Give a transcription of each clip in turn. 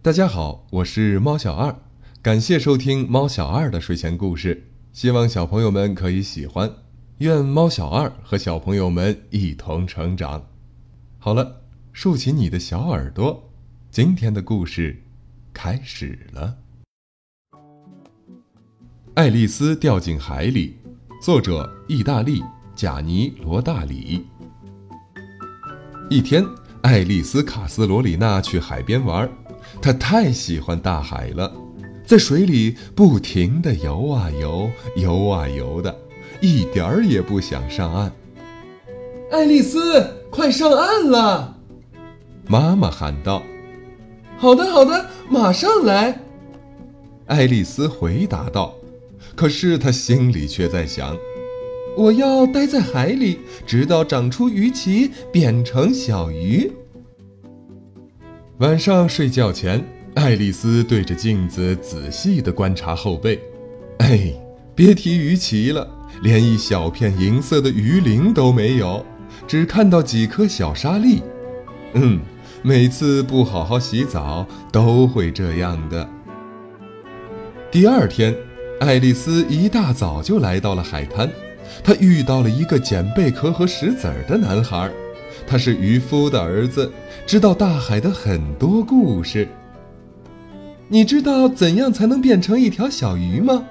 大家好，我是猫小二，感谢收听猫小二的睡前故事，希望小朋友们可以喜欢。愿猫小二和小朋友们一同成长。好了，竖起你的小耳朵，今天的故事开始了。爱丽丝掉进海里，作者：意大利贾尼罗大里。一天，爱丽丝卡斯罗里娜去海边玩，她太喜欢大海了，在水里不停地游啊游，游啊游的，一点儿也不想上岸。爱丽丝，快上岸了！妈妈喊道。好的，好的，马上来。爱丽丝回答道。可是她心里却在想：我要待在海里，直到长出鱼鳍，变成小鱼。晚上睡觉前，爱丽丝对着镜子仔细地观察后背。哎，别提鱼鳍了，连一小片银色的鱼鳞都没有，只看到几颗小沙粒。嗯，每次不好好洗澡都会这样的。第二天。爱丽丝一大早就来到了海滩，她遇到了一个捡贝壳和石子儿的男孩，他是渔夫的儿子，知道大海的很多故事。你知道怎样才能变成一条小鱼吗？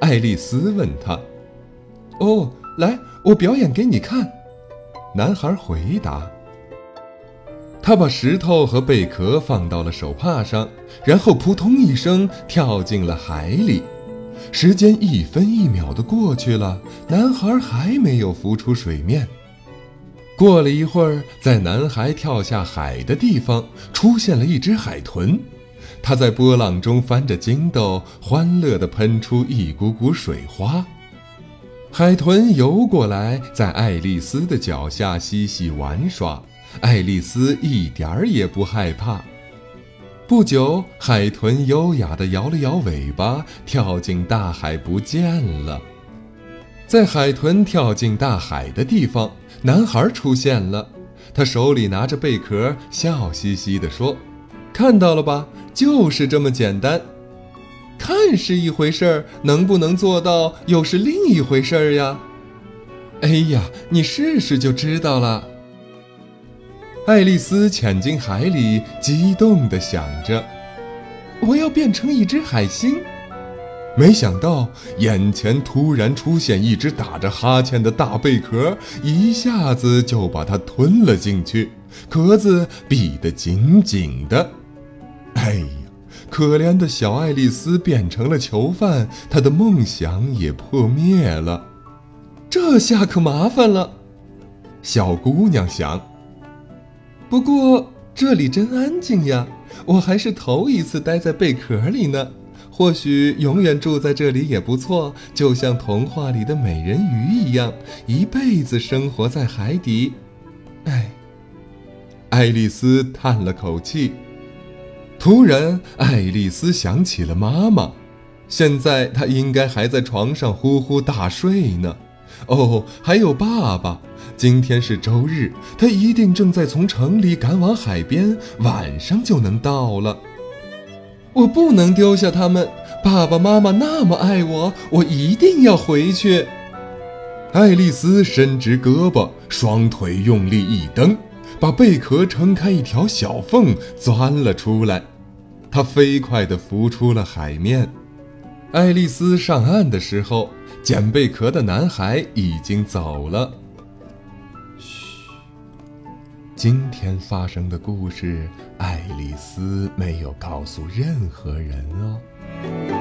爱丽丝问他。哦，来，我表演给你看。男孩回答。他把石头和贝壳放到了手帕上，然后扑通一声跳进了海里。时间一分一秒的过去了，男孩还没有浮出水面。过了一会儿，在男孩跳下海的地方出现了一只海豚，它在波浪中翻着筋斗，欢乐地喷出一股股水花。海豚游过来，在爱丽丝的脚下嬉戏玩耍，爱丽丝一点儿也不害怕。不久，海豚优雅地摇了摇尾巴，跳进大海不见了。在海豚跳进大海的地方，男孩出现了。他手里拿着贝壳，笑嘻嘻地说：“看到了吧，就是这么简单。看是一回事儿，能不能做到又是另一回事儿呀？哎呀，你试试就知道了。”爱丽丝潜进海里，激动地想着：“我要变成一只海星。”没想到，眼前突然出现一只打着哈欠的大贝壳，一下子就把它吞了进去，壳子闭得紧紧的。哎呀，可怜的小爱丽丝变成了囚犯，她的梦想也破灭了。这下可麻烦了，小姑娘想。不过这里真安静呀，我还是头一次待在贝壳里呢。或许永远住在这里也不错，就像童话里的美人鱼一样，一辈子生活在海底。哎，爱丽丝叹了口气。突然，爱丽丝想起了妈妈，现在她应该还在床上呼呼大睡呢。哦，还有爸爸。今天是周日，他一定正在从城里赶往海边，晚上就能到了。我不能丢下他们，爸爸妈妈那么爱我，我一定要回去。爱丽丝伸直胳膊，双腿用力一蹬，把贝壳撑开一条小缝，钻了出来。她飞快地浮出了海面。爱丽丝上岸的时候，捡贝壳的男孩已经走了。嘘今天发生的故事，爱丽丝没有告诉任何人哦。